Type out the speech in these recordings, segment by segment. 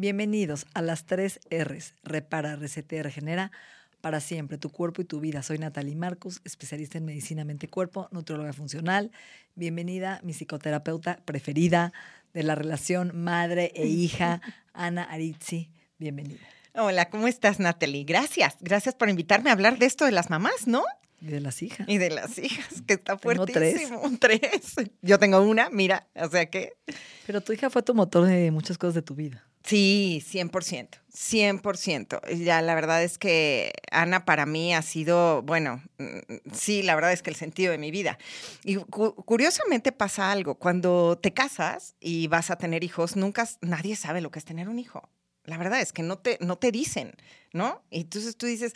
Bienvenidos a las tres R's. Repara, resetea, regenera para siempre tu cuerpo y tu vida. Soy Natalie Marcus, especialista en medicina mente-cuerpo, nutrióloga funcional. Bienvenida, mi psicoterapeuta preferida de la relación madre e hija, Ana Arizzi. Bienvenida. Hola, ¿cómo estás, Natalie? Gracias. Gracias por invitarme a hablar de esto de las mamás, ¿no? Y de las hijas. Y de las hijas, que está Tengo fuertísimo. Tres. Yo tengo una, mira, o sea que... Pero tu hija fue tu motor de muchas cosas de tu vida. Sí, 100%, 100%. Ya la verdad es que Ana para mí ha sido, bueno, mm, sí, la verdad es que el sentido de mi vida. Y cu- curiosamente pasa algo, cuando te casas y vas a tener hijos, nunca, nadie sabe lo que es tener un hijo. La verdad es que no te, no te dicen, ¿no? Y entonces tú dices,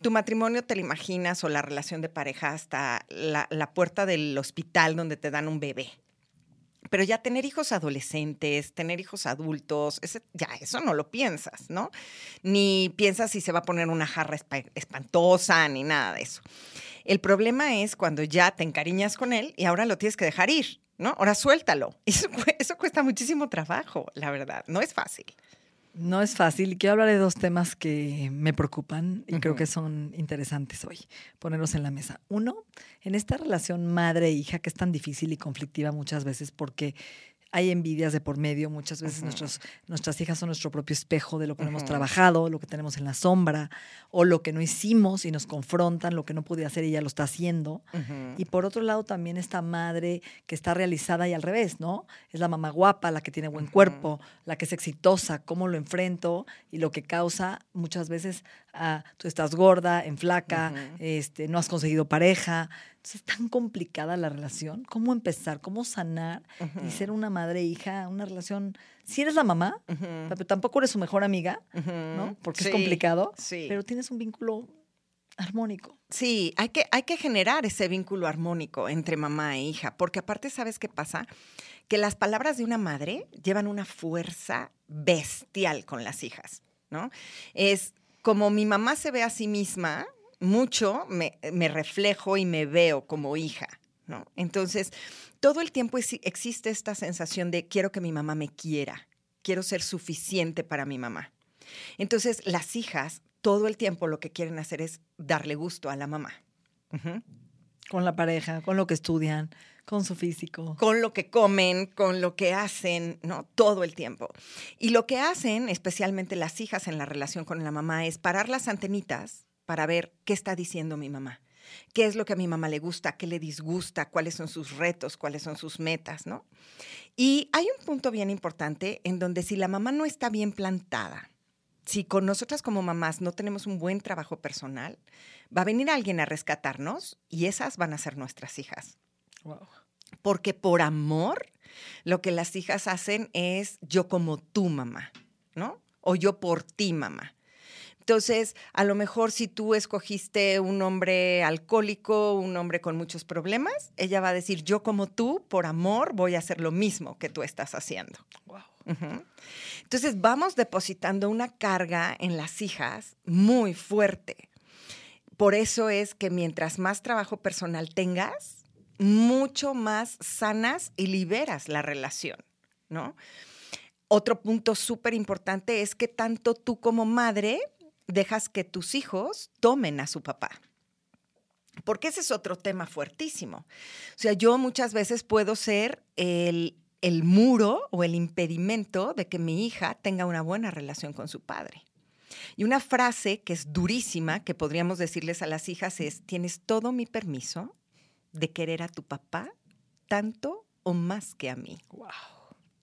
tu matrimonio te lo imaginas o la relación de pareja hasta la puerta del hospital donde te dan un bebé. Pero ya tener hijos adolescentes, tener hijos adultos, ya eso no lo piensas, ¿no? Ni piensas si se va a poner una jarra espa- espantosa, ni nada de eso. El problema es cuando ya te encariñas con él y ahora lo tienes que dejar ir, ¿no? Ahora suéltalo. Eso cuesta muchísimo trabajo, la verdad. No es fácil. No es fácil. Quiero hablar de dos temas que me preocupan y creo que son interesantes hoy, ponerlos en la mesa. Uno, en esta relación madre-hija que es tan difícil y conflictiva muchas veces porque hay envidias de por medio, muchas veces nuestros, nuestras hijas son nuestro propio espejo de lo que no hemos trabajado, lo que tenemos en la sombra, o lo que no hicimos y nos confrontan, lo que no podía hacer y ella lo está haciendo. Y por otro lado también esta madre que está realizada y al revés, ¿no? Es la mamá guapa, la que tiene buen cuerpo, la que es exitosa, cómo lo enfrento y lo que causa muchas veces, ah, tú estás gorda, en flaca, este, no has conseguido pareja. Entonces es tan complicada la relación. ¿Cómo empezar? ¿Cómo sanar y ser una madre e hija? Una relación, si eres la mamá, pero tampoco eres su mejor amiga. ¿no? Porque Sí, es complicado, Sí. pero tienes un vínculo armónico. Sí, hay que, hay que generar ese vínculo armónico entre mamá e hija, porque aparte, ¿sabes qué pasa? Que las palabras de una madre llevan una fuerza bestial con las hijas, ¿no? Es como mi mamá se ve a sí misma, mucho me, reflejo y me veo como hija, ¿no? Entonces, todo el tiempo exi- existe esta sensación de quiero que mi mamá me quiera, quiero ser suficiente para mi mamá. Entonces, las hijas todo el tiempo lo que quieren hacer es darle gusto a la mamá. Ujú. Con la pareja, con lo que estudian, con su físico. Con lo que comen, con lo que hacen, ¿no? Todo el tiempo. Y lo que hacen, especialmente las hijas en la relación con la mamá, es parar las antenitas para ver qué está diciendo mi mamá. ¿Qué es lo que a mi mamá le gusta? ¿Qué le disgusta? ¿Cuáles son sus retos? ¿Cuáles son sus metas? ¿no? Y hay un punto bien importante en donde si la mamá no está bien plantada, si con nosotras como mamás no tenemos un buen trabajo personal, va a venir alguien a rescatarnos y esas van a ser nuestras hijas. Wow. Porque por amor, lo que las hijas hacen es yo como tu mamá, ¿no? O yo por ti, mamá. Entonces, a lo mejor si tú escogiste un hombre alcohólico, un hombre con muchos problemas, ella va a decir, yo como tú, por amor, voy a hacer lo mismo que tú estás haciendo. Wow. Entonces vamos depositando una carga en las hijas muy fuerte. Por eso es que mientras más trabajo personal tengas, mucho más sanas y liberas la relación, ¿no? Otro punto súper importante es que tanto tú como madre dejas que tus hijos tomen a su papá. Porque ese es otro tema fuertísimo. O sea, yo muchas veces puedo ser el, el muro o el impedimento de que mi hija tenga una buena relación con su padre. Y una frase que es durísima, que podríamos decirles a las hijas es, tienes todo mi permiso de querer a tu papá tanto o más que a mí. Wow.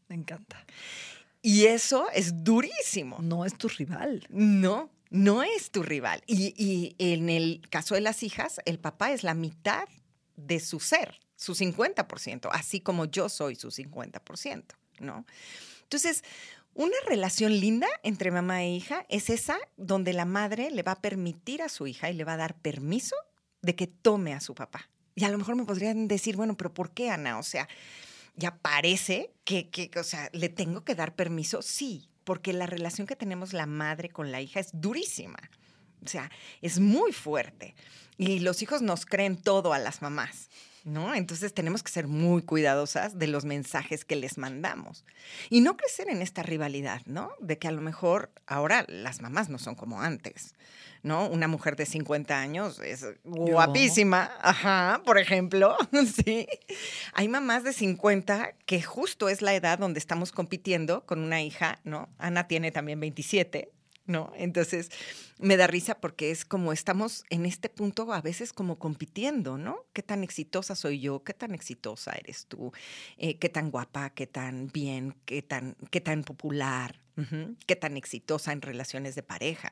Me encanta. Y eso es durísimo. No es tu rival. No, no es tu rival. Y, y en el caso de las hijas, el papá es la mitad de su ser, su 50%, así como yo soy su 50%, ¿no? Entonces, una relación linda entre mamá e hija es esa donde la madre le va a permitir a su hija y le va a dar permiso de que tome a su papá. Y a lo mejor me podrían decir, bueno, pero ¿por qué, Ana? O sea, ya parece que, que, o sea, le tengo que dar permiso. Sí, porque la relación que tenemos la madre con la hija es durísima. O sea, es muy fuerte. Y los hijos nos creen todo a las mamás. ¿No? Entonces tenemos que ser muy cuidadosas de los mensajes que les mandamos. Y no crecer en esta rivalidad, ¿no? De que a lo mejor ahora las mamás no son como antes, ¿no? Una mujer de 50 años es guapísima, ajá, por ejemplo, sí. Hay mamás de 50 que justo es la edad donde estamos compitiendo con una hija, ¿no? Ana tiene también 27, ¿no? Entonces, me da risa porque es como estamos en este punto a veces como compitiendo, ¿no? ¿Qué tan exitosa soy yo? ¿Qué tan exitosa eres tú? Eh, ¿Qué tan guapa? ¿Qué tan bien? ¿Qué tan, qué tan popular? ¿Qué tan exitosa en relaciones de pareja?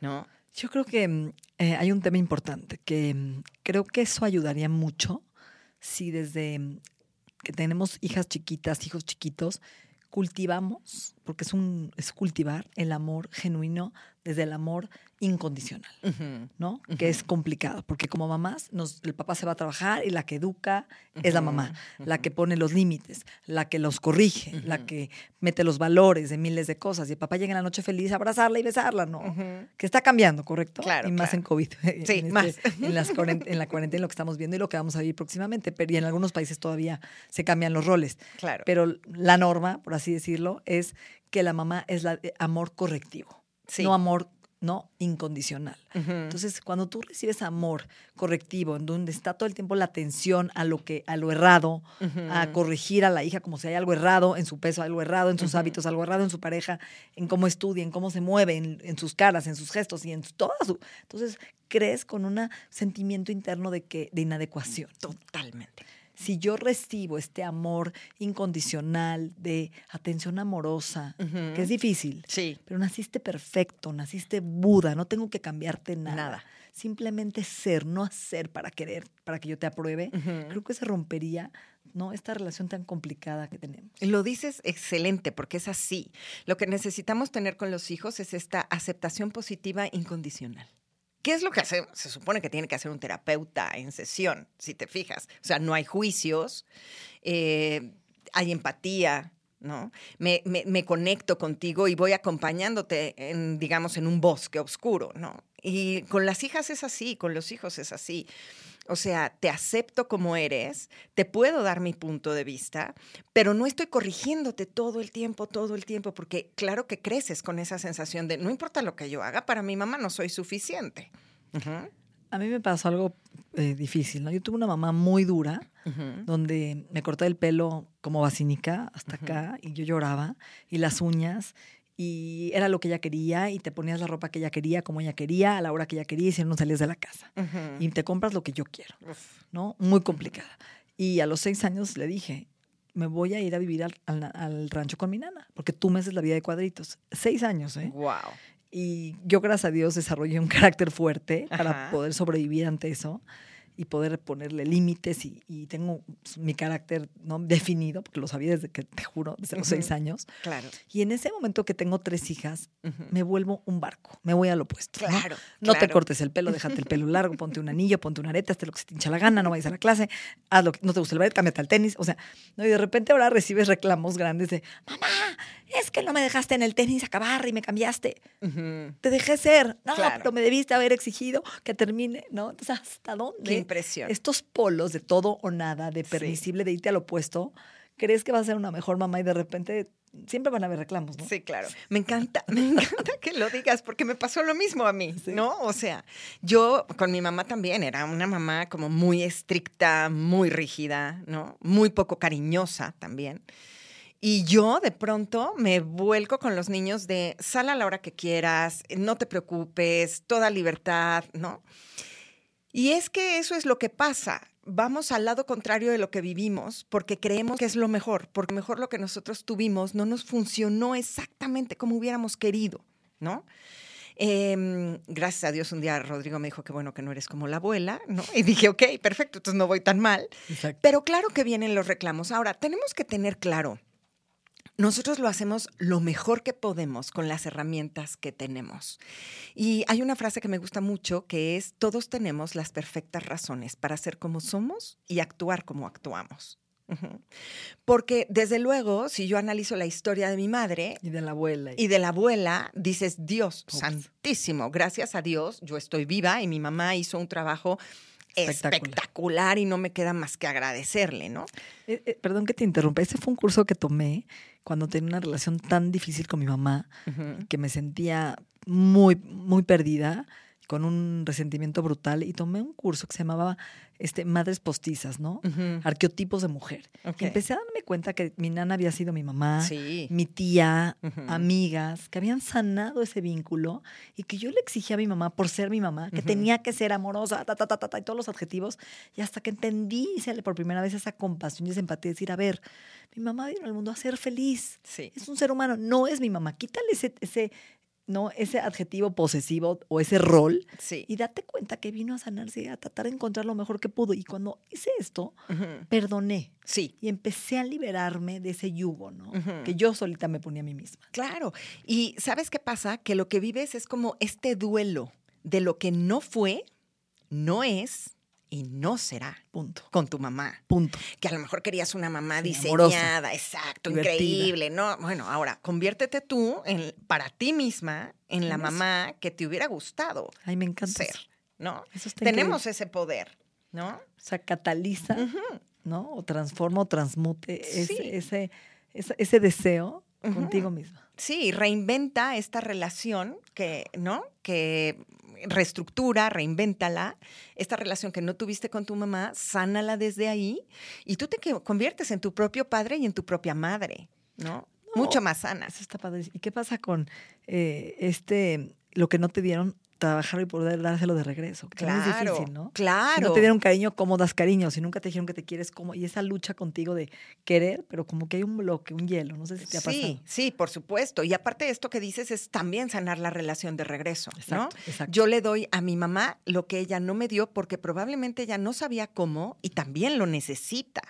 ¿No? Yo creo que mm, eh, hay un tema importante, que mm, creo que eso ayudaría mucho si desde mm, que tenemos hijas chiquitas, hijos chiquitos, cultivamos, porque es un es cultivar el amor genuino desde el amor incondicional, ¿no? Que es complicado, porque como mamás, nos, el papá se va a trabajar y la que educa es la mamá, la que pone los límites, la que los corrige, la que mete los valores de miles de cosas. Y el papá llega en la noche feliz a abrazarla y besarla, ¿no? Que está cambiando, ¿correcto? Claro. Y más en COVID. Sí, en más. En, las en la cuarentena, lo que estamos viendo y lo que vamos a vivir próximamente. Pero y en algunos países todavía se cambian los roles. Claro. Pero la norma, por así decirlo, es que la mamá es la de amor correctivo no amor no incondicional. Entonces, cuando tú recibes amor correctivo, en donde está todo el tiempo la atención a lo que a lo errado, a corregir a la hija como si hay algo errado en su peso, algo errado en sus hábitos, algo errado en su pareja, en cómo estudia, en cómo se mueve, en, sus caras, en sus gestos y en toda su Entonces, crees con un sentimiento interno de que de inadecuación. Totalmente si yo recibo este amor incondicional de atención amorosa, que es difícil, sí. pero naciste perfecto, naciste Buda, no tengo que cambiarte nada. Nada. Simplemente ser, no hacer para querer, para que yo te apruebe, creo que se rompería ¿no? Esta relación tan complicada que tenemos. Lo dices excelente, porque es así. Lo que necesitamos tener con los hijos es esta aceptación positiva incondicional. ¿Qué es lo que hace? Se supone que tiene que hacer un terapeuta en sesión, si te fijas. O sea, no hay juicios, eh, hay empatía, ¿no? Me, me, conecto contigo y voy acompañándote, en, digamos, en un bosque oscuro, ¿no? Y con las hijas es así, con los hijos es así. O sea, te acepto como eres, te puedo dar mi punto de vista, pero no estoy corrigiéndote todo el tiempo, todo el tiempo, porque claro que creces con esa sensación de no importa lo que yo haga, para mi mamá no soy suficiente. A mí me pasó algo eh, difícil, ¿no? Yo tuve una mamá muy dura, donde me corté el pelo como vacinica hasta acá y yo lloraba, y las uñas, y era lo que ella quería y te ponías la ropa que ella quería, como ella quería, a la hora que ella quería y si no salías de la casa. Y te compras lo que yo quiero, ¿no? Muy complicada. Y a los seis años le dije, me voy a ir a vivir al, rancho con mi nana, porque tú me haces la vida de cuadritos. Seis años, ¿eh? Wow. Y yo, gracias a Dios, desarrollé un carácter fuerte para poder sobrevivir ante eso y poder ponerle límites y, tengo mi carácter ¿no? definido, porque lo sabía desde que, te juro, desde los seis años. Claro. Y en ese momento que tengo tres hijas, me vuelvo un barco, me voy al opuesto. Claro. No, te cortes el pelo, déjate el pelo largo, ponte un anillo, ponte una areta, hazte lo que se te hincha la gana, no vayas a la clase, haz lo que no te gusta el ballet, cámbiate al tenis. O sea, ¿no? y de repente ahora recibes reclamos grandes de, mamá, es que no me dejaste en el tenis acabar y me cambiaste. Te dejé ser. No, pero me debiste haber exigido que termine, ¿no? Entonces, ¿hasta dónde? Qué impresión. Estos polos de todo o nada, de permisible, de irte al opuesto, crees que vas a ser una mejor mamá y de repente siempre van a haber reclamos, ¿no? Sí, claro. Me encanta, me encanta que lo digas porque me pasó lo mismo a mí, ¿no? O sea, yo con mi mamá también era una mamá como muy estricta, muy rígida, ¿no? Muy poco cariñosa también. Y yo de pronto me vuelco con los niños de sal a la hora que quieras, no te preocupes, toda libertad, ¿no? Y es que eso es lo que pasa. Vamos al lado contrario de lo que vivimos porque creemos que es lo mejor, porque mejor lo que nosotros tuvimos no nos funcionó exactamente como hubiéramos querido, ¿no? Em, gracias a Dios un día Rodrigo me dijo que bueno que no eres como la abuela, ¿no? Y dije, ok, perfecto, entonces no voy tan mal. Pero claro que vienen los reclamos. Ahora, tenemos que tener claro nosotros lo hacemos lo mejor que podemos con las herramientas que tenemos. Y hay una frase que me gusta mucho que es, todos tenemos las perfectas razones para ser como somos y actuar como actuamos. Porque desde luego, si yo analizo la historia de mi madre y de la abuela y de la abuela, dices, Dios santísimo, gracias a Dios, yo estoy viva y mi mamá hizo un trabajo espectacular. y no me queda más que agradecerle, ¿no? Eh, eh, perdón que te interrumpa, ese fue un curso que tomé cuando tenía una relación tan difícil con mi mamá, que me sentía muy, muy perdida con un resentimiento brutal y tomé un curso que se llamaba este, Madres Postizas, ¿no? Arqueotipos de mujer. Empecé a darme cuenta que mi nana había sido mi mamá, mi tía, amigas, que habían sanado ese vínculo y que yo le exigía a mi mamá por ser mi mamá, que tenía que ser amorosa, ta, ta, ta, ta, y todos los adjetivos. Y hasta que entendí, hice por primera vez esa compasión y esa empatía, decir, a ver, mi mamá vino al mundo a ser feliz. Es un ser humano, no es mi mamá. Quítale ese, ese, ¿no? Ese adjetivo posesivo o ese rol. Y date cuenta que vino a sanarse, a tratar de encontrar lo mejor que pudo. Y cuando hice esto, perdoné. Sí. Y empecé a liberarme de ese yugo, ¿no? Que yo solita me ponía a mí misma. Claro. Y ¿sabes qué pasa? Que lo que vives es como este duelo de lo que no fue, no es y no será. Punto. Con tu mamá. Punto. Que a lo mejor querías una mamá diseñada, exacto, increíble. No, bueno, ahora conviértete tú en, para ti misma en la mamá que te hubiera gustado. Ay, me encanta. Ser, ¿no? Tenemos ese poder, ¿no? O sea, cataliza, ¿no? O transforma o transmute ese, ese, deseo contigo misma. Sí, reinventa esta relación que, ¿no? Que reestructura, reinvéntala. Esta relación que no tuviste con tu mamá, sánala desde ahí y tú te conviertes en tu propio padre y en tu propia madre, ¿no? Mucho más sana. Eso está padre. ¿Y qué pasa con eh, este, lo que no te dieron? Trabajar y poder dárselo de regreso. claro, es difícil, ¿no? Claro. Si no te dieron cariño, ¿cómo das cariño? Si nunca te dijeron que te quieres, ¿cómo? Y esa lucha contigo de querer, pero como que hay un bloque, un hielo, no sé si te ha pasado. Sí, sí, por supuesto. Y aparte de esto que dices es también sanar la relación de regreso, exacto, ¿no? Exacto. Yo le doy a mi mamá lo que ella no me dio porque probablemente ella no sabía cómo y también lo necesita,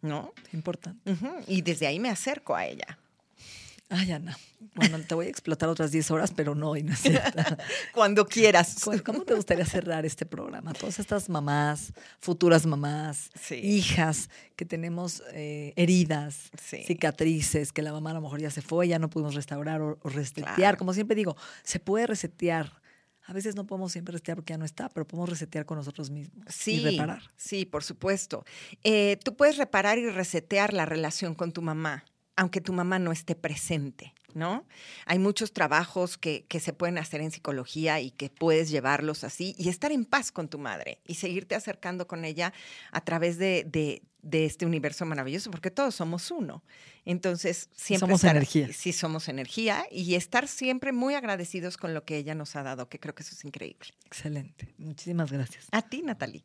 ¿no? Importante. Y desde ahí me acerco a ella. Ay, Ana. Bueno, te voy a explotar otras 10 horas, pero no, y no es Cuando quieras. ¿Cómo te gustaría cerrar este programa? Todas estas mamás, futuras mamás, hijas que tenemos eh, heridas, cicatrices, que la mamá a lo mejor ya se fue, ya no pudimos restaurar o, resetear. Como siempre digo, se puede resetear. A veces no podemos siempre resetear porque ya no está, pero podemos resetear con nosotros mismos sí, y reparar. Sí, por supuesto. Eh, tú puedes reparar y resetear la relación con tu mamá aunque tu mamá no esté presente, ¿no? Hay muchos trabajos que, se pueden hacer en psicología y que puedes llevarlos así y estar en paz con tu madre y seguirte acercando con ella a través de, este universo maravilloso, porque todos somos uno. Entonces, siempre... Somos energía. Sí, somos energía y estar siempre muy agradecidos con lo que ella nos ha dado, que creo que eso es increíble. Excelente. Muchísimas gracias. A ti, Natalie.